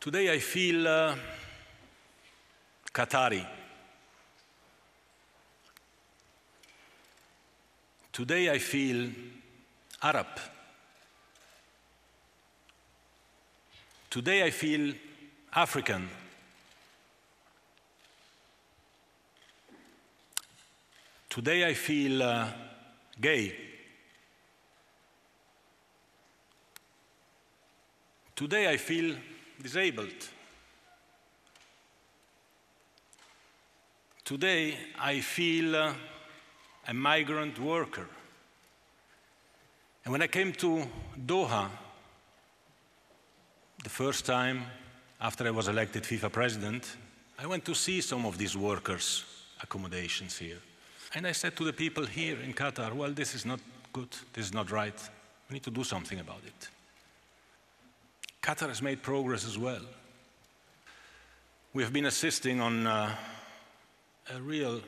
Today I feel uh, Qatari. Today I feel Arab. Today I feel African. Today I feel uh, gay. Today I feel disabled. Today I feel uh, a migrant worker. And when I came to Doha, the first time after I was elected FIFA president, I went to see some of these workers' accommodations here. And I said to the people here in Qatar, well, this is not good, this is not right. We need to do something about it. Qatar has made progress as well. We have been assisting on uh, a real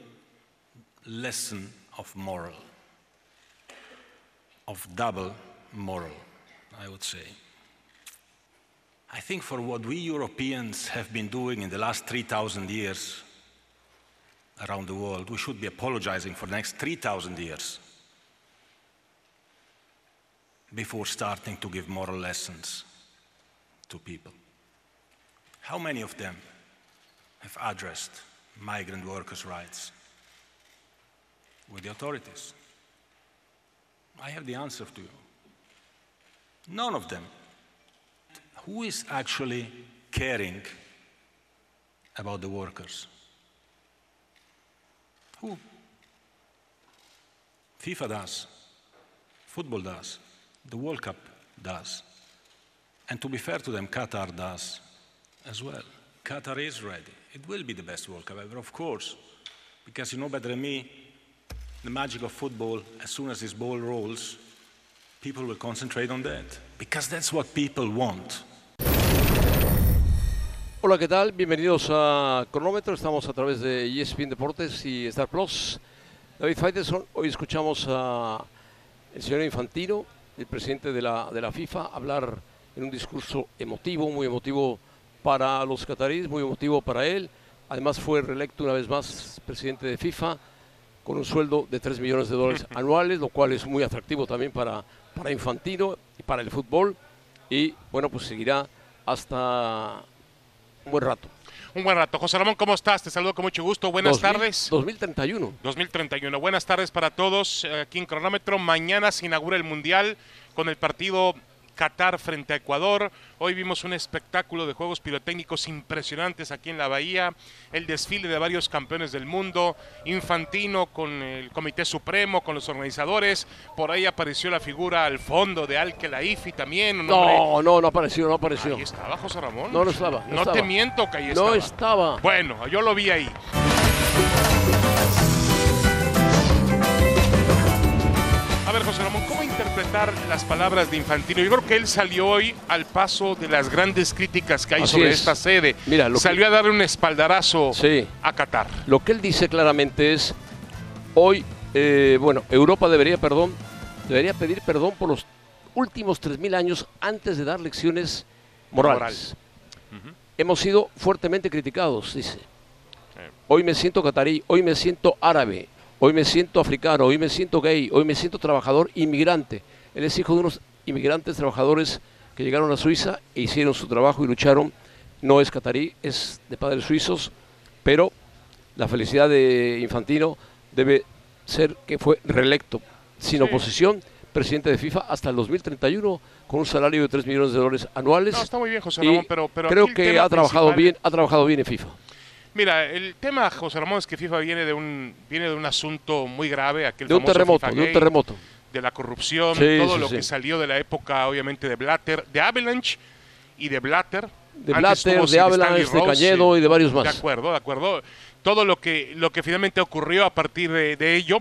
lesson of moral, of double moral, I would say. I think for what we Europeans have been doing in the last 3,000 years around the world, we should be apologizing for the next 3,000 years before starting to give moral lessons to people. How many of them have addressed migrant workers' rights with the authorities? I have the answer to you. None of them. Who is actually caring about the workers? Who? FIFA does. Football does. The World Cup does. And to be fair to them, Qatar does as well. Qatar is ready. It will be the best World Cup ever, of course, because you know better than me, the magic of football, as soon as this ball rolls, people will concentrate on that, because that's what people want. Hola, ¿qué tal? Bienvenidos a Cronómetro. Estamos a través de ESPN Deportes y Star Plus. David Faitelson, hoy escuchamos a el señor Infantino, el presidente de la, de la FIFA, hablar en un discurso emotivo, muy emotivo para los cataríes, muy emotivo para él. Además fue reelecto una vez más presidente de FIFA con un sueldo de 3 millones de dólares anuales, lo cual es muy atractivo también para, para Infantino y para el fútbol. Y bueno, pues seguirá hasta un buen rato. Un buen rato. José Ramón, ¿cómo estás? Te saludo con mucho gusto. Buenas 2000 tardes. 2031. 2031. Buenas tardes para todos eh, aquí en Cronómetro. Mañana se inaugura el Mundial con el partido Qatar frente a Ecuador. Hoy vimos un espectáculo de juegos pirotécnicos impresionantes aquí en la Bahía, el desfile de varios campeones del mundo, Infantino con el Comité Supremo, con los organizadores. Por ahí apareció la figura al fondo de Al Khelaifi también. un No, no, no apareció, no apareció. Ahí estaba José Ramón. No, no estaba. No, estaba. te miento que ahí No estaba. estaba. Bueno, yo lo vi ahí. José Ramón, ¿cómo interpretar las palabras de Infantino? Yo creo que él salió hoy al paso de las grandes críticas que hay Así sobre es. esta sede. Mira, lo que- salió a darle un espaldarazo Sí. a Qatar. Lo que él dice claramente es, hoy, eh, bueno, Europa debería, perdón, debería pedir perdón por los últimos 3.000 años antes de dar lecciones morales. Hemos sido fuertemente criticados, dice. Hoy me siento catarí, hoy me siento árabe, hoy me siento africano, hoy me siento gay, hoy me siento trabajador inmigrante. Él es hijo de unos inmigrantes trabajadores que llegaron a Suiza e hicieron su trabajo y lucharon. No es catarí, es de padres suizos, pero la felicidad de Infantino debe ser que fue reelecto sin Sí. oposición presidente de FIFA hasta el 2031 con un salario de 3 millones de dólares anuales. No, está muy bien, José Ramón, pero, pero creo que ha trabajado bien, ha trabajado bien en FIFA. Mira, el tema, José Ramón, es que FIFA viene de un, viene de un asunto muy grave, aquel De un terremoto, FIFA de un terremoto. de la corrupción, Sí, todo sí, lo sí. que salió de la época, obviamente, de Blatter, de Avalanche y de Blatter. De Antes Blatter, de Avalanche, de Cañedo y de varios más. De acuerdo, de acuerdo. Todo lo que, lo que finalmente ocurrió a partir de, de ello.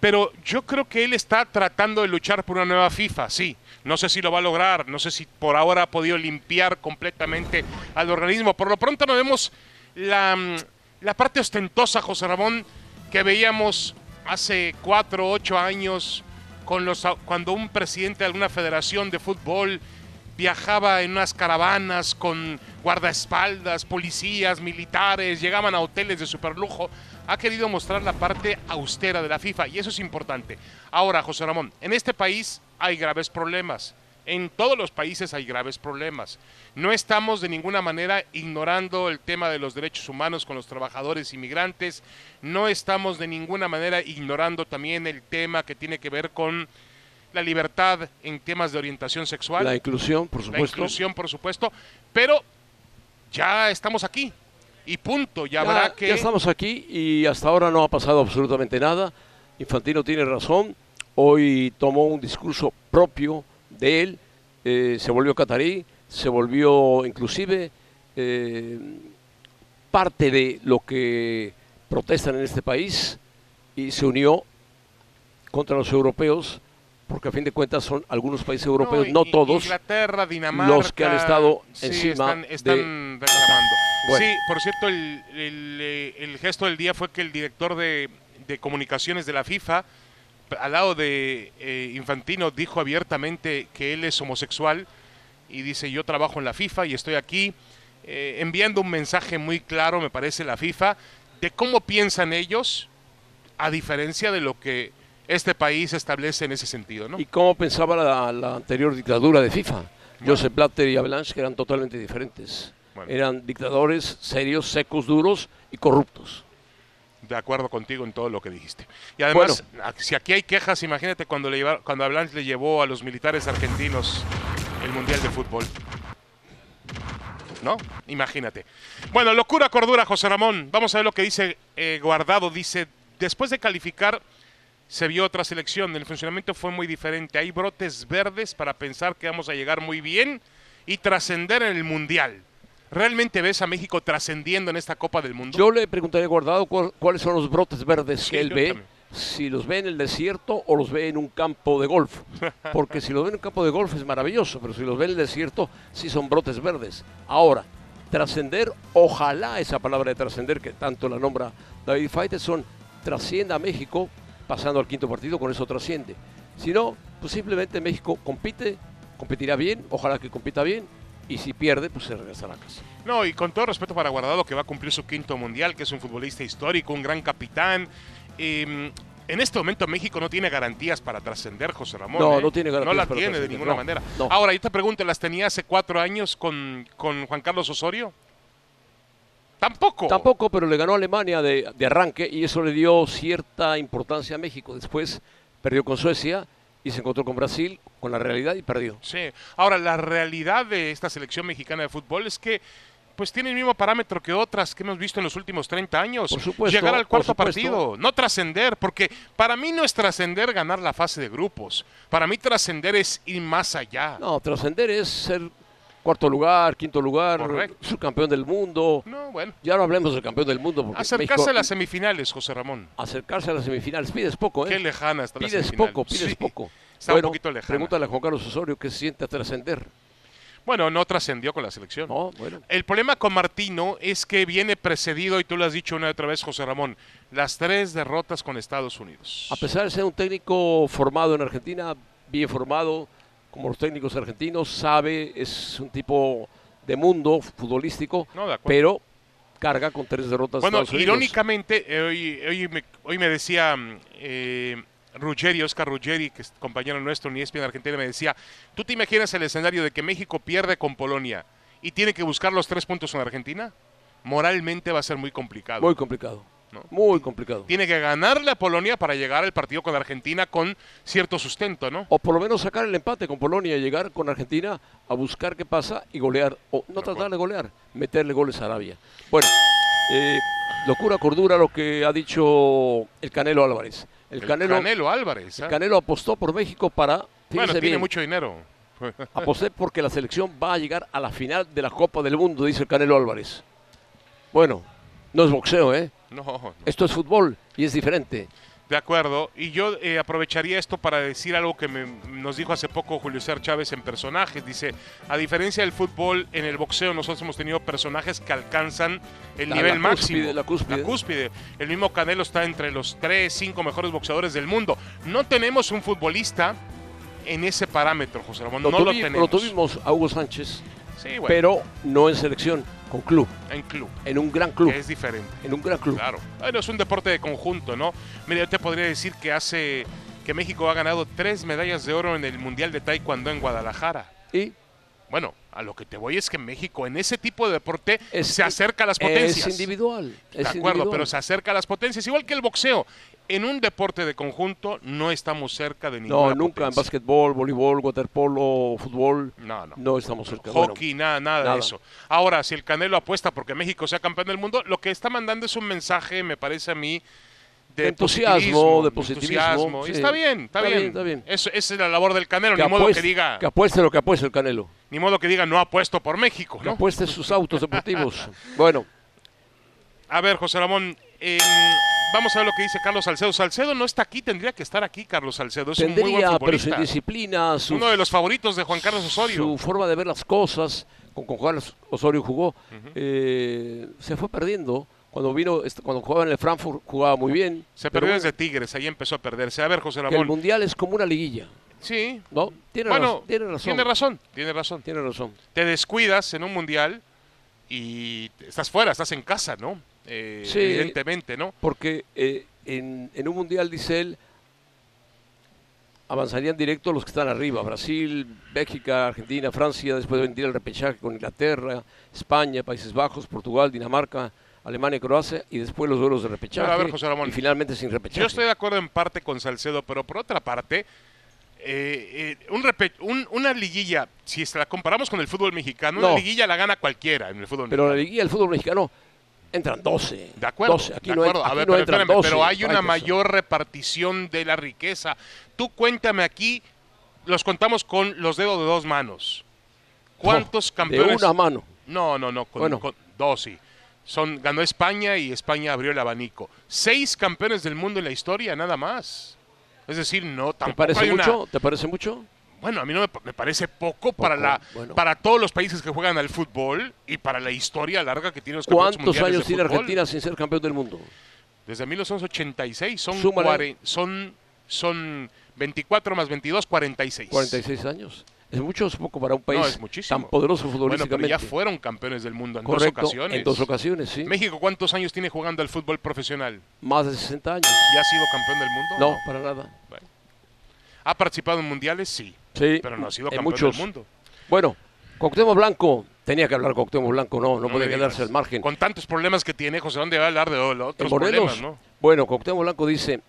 Pero yo creo que él está tratando de luchar por una nueva FIFA, sí. No sé si lo va a lograr, no sé si por ahora ha podido limpiar completamente al organismo. Por lo pronto no vemos la, mm, la parte ostentosa, José Ramón, que veíamos hace cuatro ocho años con los, cuando un presidente de alguna federación de fútbol viajaba en unas caravanas con guardaespaldas, policías, militares, llegaban a hoteles de superlujo. Ha querido mostrar la parte austera de la FIFA y eso es importante. Ahora, José Ramón, en este país hay graves problemas. En todos los países hay graves problemas. No estamos de ninguna manera ignorando el tema de los derechos humanos con los trabajadores inmigrantes. No estamos de ninguna manera ignorando también el tema que tiene que ver con la libertad en temas de orientación sexual. La inclusión, por La supuesto. inclusión, por supuesto. Pero ya estamos aquí. Y punto. Ya, Ya, habrá que. ya estamos aquí y hasta ahora no ha pasado absolutamente nada. Infantino tiene razón. Hoy tomó un discurso propio de él. eh, se volvió catarí, se volvió inclusive eh, parte de lo que protestan en este país y se unió contra los europeos, porque a fin de cuentas son algunos países europeos, no, y- todos, Inglaterra, Dinamarca. los que han estado sí, encima Están, están reclamando. Bueno. Sí, por cierto, el, el, eh, el gesto del día fue que el director de, de comunicaciones de la FIFA, al lado de eh, Infantino, dijo abiertamente que él es homosexual y dice: Yo trabajo en la FIFA y estoy aquí eh, enviando un mensaje muy claro, me parece, la FIFA, de cómo piensan ellos, a diferencia de lo que este país establece en ese sentido, ¿no? ¿Y cómo pensaba la, la anterior dictadura de FIFA? Joseph Blatter y Avalanche, que eran totalmente diferentes. Bueno. Eran dictadores serios, secos, duros y corruptos. De acuerdo contigo en todo lo que dijiste. Y además, si aquí hay quejas, imagínate cuando le lleva- cuando Avalanche le llevó a los militares argentinos el Mundial de Fútbol. ¿No? Imagínate. Bueno, locura, cordura, José Ramón. Vamos a ver lo que dice eh, Guardado. Dice, después de calificar, se vio otra selección. El funcionamiento fue muy diferente. Hay brotes verdes para pensar que vamos a llegar muy bien y trascender en el Mundial. ¿Realmente ves a México trascendiendo en esta Copa del Mundo? Yo le preguntaría a Guardado cuál- cuáles son los brotes verdes Sí, que él ve, también. si los ve en el desierto o los ve en un campo de golf. Porque si los ve en un campo de golf es maravilloso, pero si los ve en el desierto sí son brotes verdes. Ahora, trascender, ojalá esa palabra de trascender que tanto la nombra David Faitelson, trascienda a México pasando al quinto partido, con eso trasciende. Si no, pues simplemente México compite, competirá bien, ojalá que compita bien, y si pierde, pues se regresará a casa. No, y con todo respeto para Guardado, que va a cumplir su quinto mundial, que es un futbolista histórico, un gran capitán. eh, en este momento México no tiene garantías para trascender, José Ramón. No, ¿eh? no tiene garantías No la para tiene de ninguna no, manera. no. Ahora, yo te pregunto, ¿las tenía hace cuatro años con, con Juan Carlos Osorio? Tampoco. Tampoco, pero le ganó a Alemania de, de arranque y eso le dio cierta importancia a México. Después perdió con Suecia y se encontró con Brasil, con la realidad y perdió. Sí. Ahora, la realidad de esta selección mexicana de fútbol es que pues tiene el mismo parámetro que otras que hemos visto en los últimos 30 años. Por supuesto, Llegar al cuarto partido, no trascender, porque para mí no es trascender ganar la fase de grupos. Para mí trascender es ir más allá. No, trascender es ser cuarto lugar, quinto lugar, Correcto. subcampeón del mundo. No, bueno. Ya no hablemos del campeón del mundo. Porque Acercarse México- a las semifinales, José Ramón. acercarse a las semifinales. Pides poco, ¿eh? Qué lejana está la pides semifinal. poco, pides Sí, poco. Está bueno, un poquito lejana. pregúntale a Juan Carlos Osorio qué se siente a trascender. Bueno, no trascendió con la selección. No, bueno. El problema con Martino es que viene precedido, y tú lo has dicho una y otra vez, José Ramón, las tres derrotas con Estados Unidos. A pesar de ser un técnico formado en Argentina, bien formado, como los técnicos argentinos, sabe, es un tipo de mundo futbolístico, No, de acuerdo. pero carga con tres derrotas. Bueno, irónicamente, eh, hoy, hoy me, hoy me decía eh, Ruggeri, Oscar Ruggeri, que es compañero nuestro en ESPN Argentina, me decía, ¿tú te imaginas el escenario de que México pierde con Polonia y tiene que buscar los tres puntos en Argentina? Moralmente va a ser muy complicado. Muy complicado, ¿no? muy complicado. Tiene que ganarle a Polonia para llegar al partido con Argentina con cierto sustento, ¿no? O por lo menos sacar el empate con Polonia y llegar con Argentina a buscar qué pasa y golear. O no tratar de golear, meterle goles a Arabia. Bueno, eh, locura, cordura lo que ha dicho el Canelo Álvarez. El, El Canelo, Canelo Álvarez. ¿eh? el Canelo apostó por México para... bueno, tiene bien, mucho dinero. Aposté porque la selección va a llegar a la final de la Copa del Mundo, dice el Canelo Álvarez. Bueno, no es boxeo, ¿eh? No, no. Esto es fútbol y es diferente. De acuerdo, y yo eh, aprovecharía esto para decir algo que me- nos dijo hace poco Julio César Chávez en personajes. Dice, a diferencia del fútbol, en el boxeo nosotros hemos tenido personajes que alcanzan el La- nivel la máximo. cúspide, la cúspide. cúspide. El mismo Canelo está entre los tres, cinco mejores boxeadores del mundo. No tenemos un futbolista en ese parámetro, José Ramón. Lo, no lo tenemos. lo tuvimos a Hugo Sánchez Sí, bueno. pero no en selección, con club, En club, en un gran club, que es diferente. en un gran club. Claro. Bueno, es un deporte de conjunto, ¿no? Mira, yo te podría decir que hace que México ha ganado tres medallas de oro en el Mundial de Taekwondo en Guadalajara. Y Bueno, a lo que te voy es que México en ese tipo de deporte Es- se acerca a las potencias. es individual. De es acuerdo, individual. pero se acerca a las potencias, igual que el boxeo. En un deporte de conjunto no estamos cerca de ninguna No, nunca en básquetbol, voleibol, waterpolo, fútbol. No, no. No estamos cerca. Bueno, Hockey, nada, nada, nada. de eso. Ahora, si el Canelo apuesta porque México sea campeón del mundo, lo que está mandando es un mensaje, me parece a mí, de, De entusiasmo, de positivismo, entusiasmo. Sí. Está bien, está, Está bien. bien, está bien. Eso- esa es la labor del Canelo, que ni modo apueste, que diga, que apueste lo que apueste el Canelo. ni modo que diga no apuesto por México, Que ¿no? apueste sus autos deportivos. bueno, A ver, José Ramón, em, vamos a ver lo que dice Carlos Salcedo. Salcedo no está aquí, tendría que estar aquí, Carlos Salcedo. Es un muy buen tendría, pero futbolista. sin disciplina, su, Uno de los favoritos de Juan Carlos Osorio. su forma de ver las cosas, con, con Juan Osorio jugó, eh, se fue perdiendo. Cuando vino, cuando jugaba en el Frankfurt, jugaba muy bien. Se perdió desde Tigres, ahí empezó a perderse. A ver, José que el Ramón. Mundial es como una liguilla, Sí, ¿no? Tiene, bueno, raz- tiene razón. tiene razón, tiene razón. Tiene razón. Te descuidas en un mundial y estás fuera, estás en casa, ¿no? Eh, Sí. Evidentemente, ¿no? Porque eh, en, en un mundial, dice él, avanzarían directo los que están arriba, Brasil, Bélgica, Argentina, Francia, después vendría el repechaje con Inglaterra, España, Países Bajos, Portugal, Dinamarca, Alemania y Croacia, y después los duelos de repechaje, Pero a ver, José Ramón, y finalmente sin repechaje. Yo estoy de acuerdo en parte con Salcedo, pero por otra parte, eh, eh, un una liguilla, si se la comparamos con el fútbol mexicano, No. una liguilla la gana cualquiera en el fútbol Pero en la mexicano. liguilla del fútbol mexicano entran 12. De acuerdo, 12. Aquí de no, acuerdo. A aquí ver, no pero, entran espérame, 12. pero hay una mayor repartición de la riqueza. Tú cuéntame aquí, los contamos con los dedos de dos manos. ¿Cuántos no, campeones? De una mano. No, no, no, con, Bueno. con dos sí. Son, ganó España y España abrió el abanico. Seis campeones del mundo en la historia, nada más. Es decir, no, ¿Te tampoco parece hay una- mucho? ¿Te parece mucho? Bueno, a mí no me, me parece poco, para la bueno. para todos los países que juegan al fútbol y para la historia larga que tienen los campeonatos ¿Cuántos años tiene. Argentina sin ser campeón del mundo? Desde 1986 son, cuare- son, son 24 más 22, 46. 46 años. ¿Es mucho es poco para un país No, es muchísimo. tan poderoso Bueno, pero futbolísticamente? ya fueron campeones del mundo en Correcto, dos ocasiones. en dos ocasiones, sí. México, ¿cuántos años tiene jugando al fútbol profesional? Más de 60 años. ¿Ya ha sido campeón del mundo? No, para nada. ¿Ha participado en mundiales? Sí. Sí, Pero no ha sido en campeón muchos. del mundo. Bueno, Cuauhtémoc Blanco, tenía que hablar Cuauhtémoc Blanco, no, no, No me quedarse al margen. Con tantos problemas que tiene, José, ¿dónde va a hablar de otros problemas, no? bueno, Cuauhtémoc Blanco dice,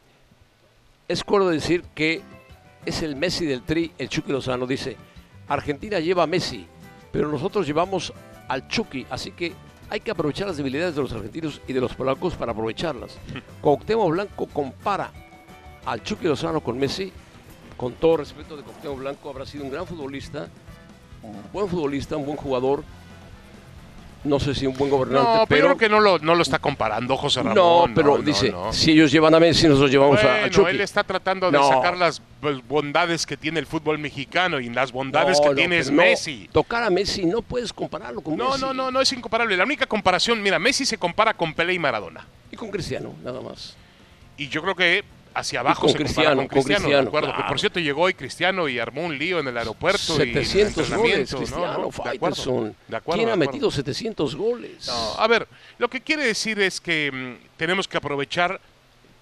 es cuerdo decir que es el Messi del Tri, el Chucky Lozano, dice, Argentina lleva a Messi, pero nosotros llevamos al Chucky, así que hay que aprovechar las debilidades de los argentinos y de los polacos para aprovecharlas. Cuauhtémoc Blanco compara al Chucky Lozano con Messi, con todo respeto de Cuauhtémoc Blanco, habrá sido un gran futbolista, un buen futbolista, un buen jugador, no sé si un buen gobernante, No, pero creo que no lo, no lo está comparando José Ramón. no, pero no, dice, no. si ellos llevan a Messi, nosotros llevamos a- Chucky. él está tratando de No. sacar las bondades que tiene el fútbol mexicano y las bondades que tiene es Messi. tocar a Messi no puedes compararlo con No, Messi. no, no, no es incomparable. La única comparación, mira, Messi se compara con Pelé y Maradona. Y con Cristiano, nada más. Y yo creo que hacia abajo con se Cristiano, con con Cristiano, Cristiano, de acuerdo. Que claro. por cierto llegó hoy Cristiano y armó un lío en el aeropuerto. y en el 700 goles. Cristiano, ¿no? De acuerdo, Faitelson. de acuerdo, ¿Quién ha metido 700 goles? No, a ver, lo que quiere decir es que mm, tenemos que aprovechar,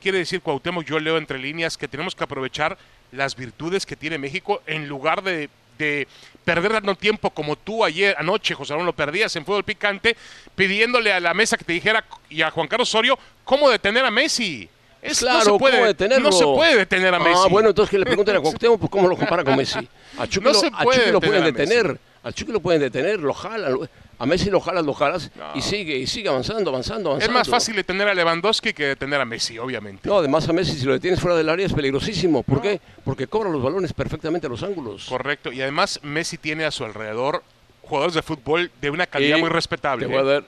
quiere decir Cuauhtémoc, yo leo entre líneas, que tenemos que aprovechar las virtudes que tiene México en lugar de, de perder tanto tiempo como tú ayer, anoche, José Ramón, lo perdías en fútbol picante, pidiéndole a la mesa que te dijera y a Juan Carlos Osorio cómo detener a Messi. Es, Claro, no se puede, ¿cómo detenerlo? No se puede detener a Messi. Ah, bueno, entonces que le pregunten a Cuauhtémoc pues, cómo lo compara con Messi. A Chucky, No lo, se a Chucky lo pueden detener a. Al Chucky lo pueden detener, lo jalan. lo- A Messi lo jalas, lo jalas No. y sigue, y sigue avanzando, avanzando, es avanzando. más fácil detener a Lewandowski que detener a Messi, obviamente. No, además a Messi si lo detienes fuera del área es peligrosísimo. ¿Por qué? Porque cobra los balones perfectamente a los ángulos. Correcto. Y además Messi tiene a su alrededor jugadores de fútbol de una calidad Y muy respetable. Te voy a ¿eh? dar,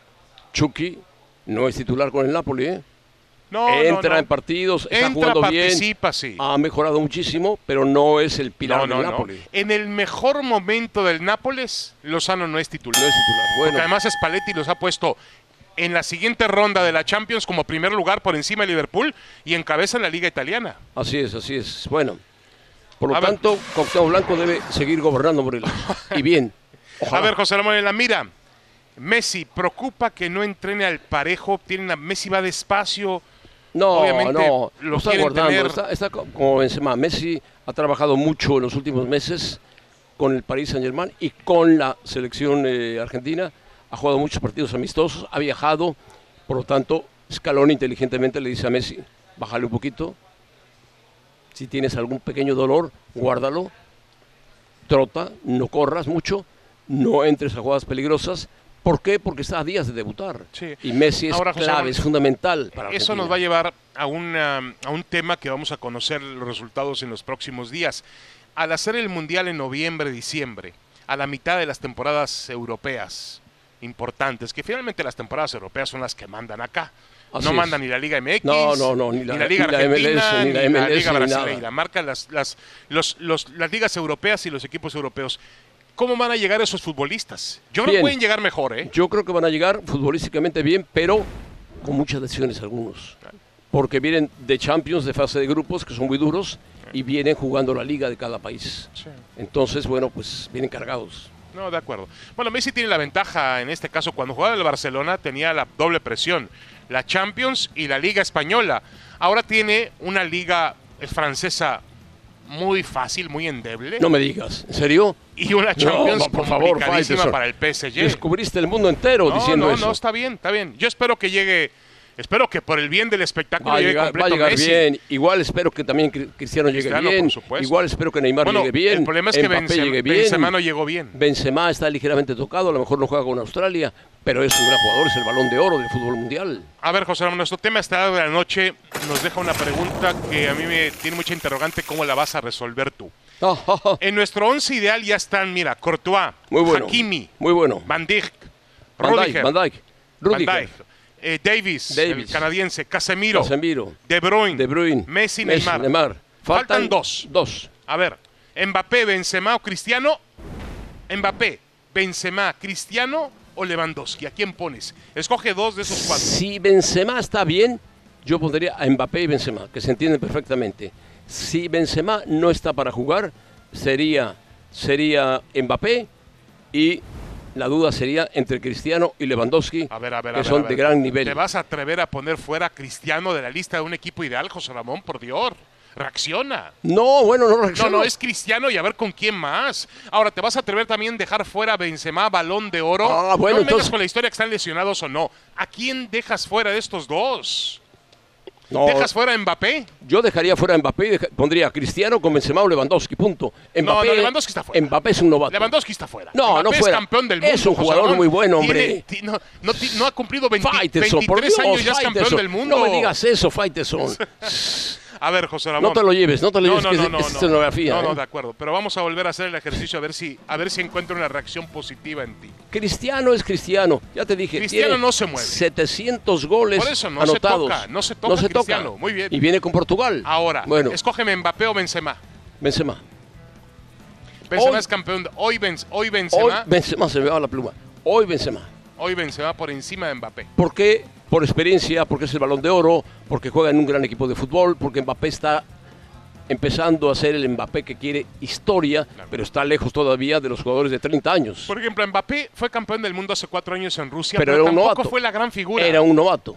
Chucky no es titular con el Napoli, ¿eh? No, Entra no. en partidos, está Entra, jugando bien, participa, sí. ha mejorado muchísimo, pero no es el pilar no, no, del no. Napoli. En el mejor momento del Nápoles, Lozano no es titular. No es titular. Bueno, Porque además Spalletti los ha puesto en la siguiente ronda de la Champions como primer lugar por encima de Liverpool y encabeza la Liga Italiana. así es, así es. Bueno, por lo A tanto, Cuauhtémoc Blanco debe seguir gobernando Morelos. y bien. Ojalá. A ver, José Ramón en la mira. Messi preocupa que no entrene al parejo. Tienen a- Messi va despacio. No, Obviamente no, lo está guardando. tener- Está, está co- como Benzema. Messi ha trabajado mucho en los últimos meses con el Paris Saint Germain y con la selección eh, argentina. Ha jugado muchos partidos amistosos, ha viajado. Por lo tanto, Scaloni inteligentemente le dice a Messi, bájale un poquito. Si tienes algún pequeño dolor, guárdalo. Trota, no corras mucho, no entres a jugadas peligrosas. ¿Por qué? Porque está a días de debutar. Sí. Y Messi es Ahora, clave, es fundamental para Eso Argentina. nos va a llevar a, una- a un tema que vamos a conocer los resultados en los próximos días. Al hacer el Mundial en noviembre, diciembre, a la mitad de las temporadas europeas importantes, que finalmente las temporadas europeas son las que mandan acá. Así no es. manda ni la Liga MX, No, no, no, ni ni la- la, Liga ni la Argentina, MLS, ni, la la MLS, Liga ni nada. Brasileira. Marcan las, las, los, los- las ligas europeas y los equipos europeos. ¿Cómo van a llegar esos futbolistas? Yo creo que pueden llegar mejor, ¿eh? Yo creo que van a llegar futbolísticamente bien, pero con muchas lesiones algunos. Porque vienen de Champions, de fase de grupos, que son muy duros, y vienen jugando la liga de cada país. Entonces, bueno, pues vienen cargados. No, de acuerdo. Bueno, Messi tiene la ventaja en este caso. Cuando jugaba en el Barcelona tenía la doble presión, la Champions y la Liga Española. Ahora tiene una liga eh, francesa muy fácil, muy endeble. No me digas, ¿en serio? Y una Champions no, por favor, para el PSG. Descubriste el mundo entero No, diciendo no, eso. no, está bien, está bien. Yo espero que llegue, espero que por el bien del espectáculo Va llegue llegar, va a completo llegar Messi. bien. Igual espero que también Cri- Cristiano llegue Cristiano, bien. Igual espero que Neymar Bueno, llegue bien. el problema es que Benzema, llegue bien. Benzema no llegó bien. Benzema está ligeramente tocado, a lo mejor no juega con Australia, pero es un gran jugador, es el balón de oro del fútbol mundial. A ver, José Ramón, nuestro tema esta de la noche nos deja una pregunta que a mí me tiene mucha interrogante. ¿Cómo la vas a resolver tú? En nuestro once ideal ya están, mira, Courtois, Muy bueno. Hakimi, Muy bueno. Van Dijk, Van Dijk, Rudiger, Van Dijk, Van Rudiger, Dijk, eh, Davis, Davis. el canadiense, Casemiro, Casemiro, De Bruyne, De Bruyne, Messi, Neymar. Faltan, Faltan dos. Dos. A ver, Mbappé, Benzema o Cristiano. Mbappé, Benzema, Cristiano o Lewandowski. ¿A quién pones? Escoge dos de esos cuatro. Si Benzema está bien, yo pondría a Mbappé y Benzema, que se entienden perfectamente. Si Benzema no está para jugar, sería, sería Mbappé y la duda sería entre Cristiano y Lewandowski, A ver, a ver, a que ver, son a ver. de gran nivel. ¿Te vas a atrever a poner fuera a Cristiano de la lista de un equipo ideal, José Ramón? Por Dios, reacciona. No, bueno, no No, reacciono. no, es Cristiano y a ver con quién más. Ahora, ¿te vas a atrever también a dejar fuera a Benzema, balón de oro? Ah, bueno, no me entonces- con la historia que están lesionados o no. ¿A quién dejas fuera de estos dos? No, ¿Dejas fuera a Mbappé? Yo dejaría fuera a Mbappé y deja- pondría a Cristiano con Benzema o Lewandowski, punto. Mbappé, no, Lewandowski está fuera. Mbappé es un novato. Lewandowski está fuera. No, Mbappé no fuera. es campeón del mundo. Es un jugador muy bueno, hombre. no, no ti- no ha cumplido 20 Faitelson, por 23 Dios, años ya es campeón del mundo. No me digas eso, Faitelson. A ver, José Ramón. No te lo lleves, no te lo No, lleves, no, que no, es- no, es no. escenografía. No, no, ¿eh? de acuerdo. Pero vamos a volver a hacer el ejercicio a ver si, a ver si encuentro una reacción positiva en ti. Cristiano es Cristiano, ya te dije. Cristiano no se mueve. 700 goles Por eso no se toca, no se toca Cristiano, muy bien. Y viene con Portugal. Ahora, bueno, escógeme Mbappé o Benzema. Benzema. Benzema Hoy- es campeón. de- hoy, Benz- hoy Hoy Benzema. Benzema se me va la pluma. Hoy Benzema. Hoy Benzema por encima de Mbappé. ¿Por qué? Por experiencia, porque es el balón de oro, porque juega en un gran equipo de fútbol, porque Mbappé está empezando a ser el Mbappé que quiere historia, pero está lejos todavía de los jugadores de 30 años. Por ejemplo, Mbappé fue campeón del mundo hace cuatro años en Rusia, Pero tampoco novato. fue la gran figura. Era un novato.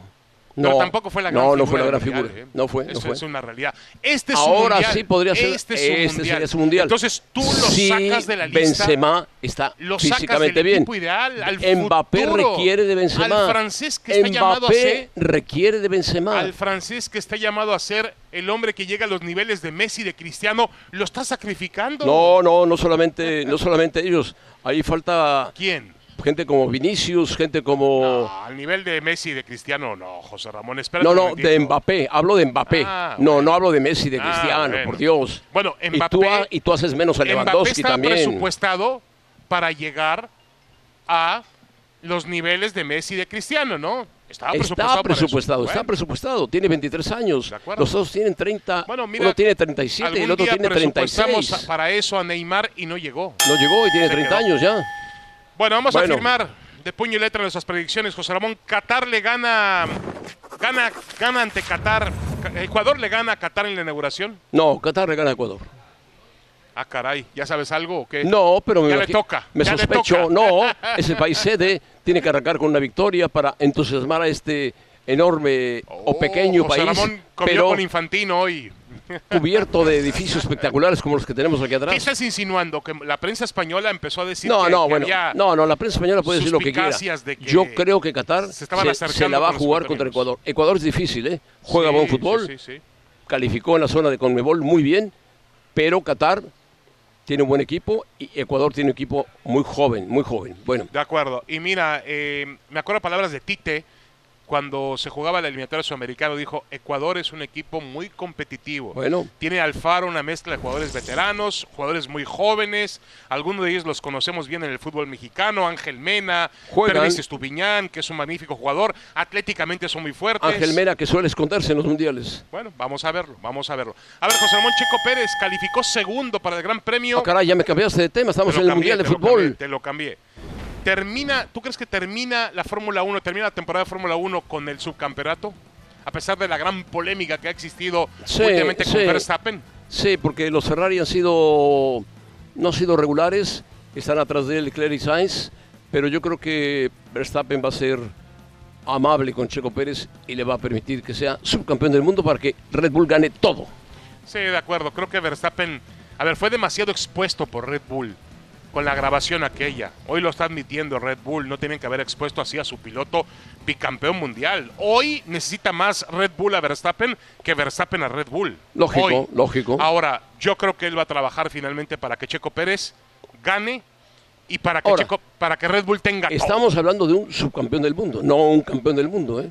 Pero No, tampoco fue la gran no, figura. no fue la gran mundial, figura. ¿eh? No fue, no Eso fue. es una realidad. Este es Ahora mundial. sí podría ser. Este es su este su mundial. Entonces tú lo Si sacas de la lista. Benzema está lo sacas físicamente del bien. ideal, al Mbappé futuro, requiere de Benzema. Al francés que está llamado a Mbappé ser requiere de Benzema. al francés que está llamado a ser el hombre que llega a los niveles de Messi, de Cristiano, lo está sacrificando. No, no, no solamente, no solamente ellos. Ahí falta ¿Quién? Gente como Vinicius, gente como No, al nivel de Messi y de Cristiano, no, José Ramón, espérate No, no, de Mbappé. Hablo de Mbappé. Ah, no, bueno. no hablo de Messi, de Ah, Cristiano, bueno. por Dios. Bueno, y, Mbappé- tú, ha- y tú haces menos a Mbappé Lewandowski está también. presupuestado para llegar a los niveles de Messi y de Cristiano, ¿no? Estaba presupuestado. Está presupuestado, está presupuestado. Tiene 23 años. Los otros tienen 30. Bueno, mira, uno tiene 37 y el otro tiene presupuestamos 36. a- para eso a Neymar y no llegó. No llegó y tiene Se 30 quedó. años ya. Bueno, vamos Bueno. a firmar de puño y letra nuestras predicciones, José Ramón. Qatar le gana, gana, gana ante Qatar. Ecuador le gana a Qatar en la inauguración. No, Qatar le gana a Ecuador. Ah, caray, ¿ya sabes algo o qué? No, pero me, Ya le imagi- toca, me ya le sospecho, toca. no, ese país sede tiene que arrancar con una victoria para entusiasmar a este enorme o Oh, pequeño José país, Ramón comió pero con Infantino hoy. Cubierto de edificios espectaculares como los que tenemos aquí ¿Qué atrás. estás insinuando? Que la prensa española empezó a decir No, que, no, que bueno, había- no, no, la prensa española puede decir lo que quiera. de que Yo creo que Qatar se se, se la va a jugar contra. Ecuador. Ecuador es difícil, ¿eh? Juega Sí, buen fútbol, sí, sí. calificó en la zona de Conmebol muy bien, pero Qatar tiene un buen equipo y Ecuador tiene un equipo muy joven, muy joven. Bueno, De acuerdo. Y mira, eh, me acuerdo palabras de Tite cuando se jugaba el eliminatorio sudamericano. Dijo, Ecuador es un equipo muy competitivo. Bueno. Tiene Alfaro una mezcla de jugadores veteranos, jugadores muy jóvenes. Algunos de ellos los conocemos bien en el fútbol mexicano. Ángel Mena. Pervis Estupiñán, que es un magnífico jugador. Atléticamente son muy fuertes. Ángel Mera que suele esconderse en los mundiales. Bueno, vamos a verlo, vamos a verlo. A ver, José Ramón Checo Pérez calificó segundo para el Gran Premio. Ah, caray, ya me cambiaste de tema, estamos Te en el cambié, Mundial de Fútbol. cambié, te lo cambié. Termina, ¿tú crees que termina la Fórmula 1, termina la temporada de Fórmula 1 con el subcampeonato? A pesar de la gran polémica que ha existido Sí, últimamente con sí. Verstappen. Sí, porque los Ferrari han sido no han sido regulares, están atrás de él Leclerc y Sainz, pero yo creo que Verstappen va a ser amable con Checo Pérez y le va a permitir que sea subcampeón del mundo para que Red Bull gane todo. Sí, de acuerdo. Creo que Verstappen, a ver, fue demasiado expuesto por Red Bull con la grabación aquella. Hoy lo está admitiendo Red Bull. No tienen que haber expuesto así a su piloto bicampeón mundial. Hoy necesita más Red Bull a Verstappen que Verstappen a Red Bull. Lógico, Hoy. lógico. Ahora, yo creo que él va a trabajar finalmente para que Checo Pérez gane y para que, Ahora, Checo- para que Red Bull tenga todo. Estamos hablando de un subcampeón del mundo, no un campeón del mundo, ¿eh?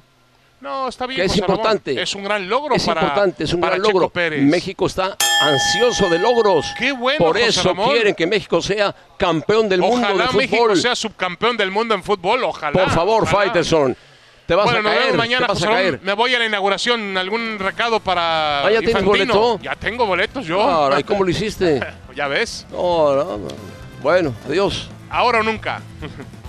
No, está bien. que es José Ramón. importante. Es un gran logro Es para importante, es un para gran Checo logro. Pérez. México está ansioso de logros. Qué bueno, Por José eso Ramón. quieren que México sea campeón del mundo Ojalá de México fútbol. sea subcampeón del mundo en fútbol, ojalá. Por favor, ojalá. Faitelson. Te vas Bueno, a nos caer, vemos mañana, te vas José a Ramón. caer. Me voy a la inauguración. ¿Algún recado para Ah, ¿ya tienes boleto? Ya tengo boletos yo. Caray, ¿cómo lo hiciste? ya ves. No, no, no. Bueno, adiós. Ahora o nunca.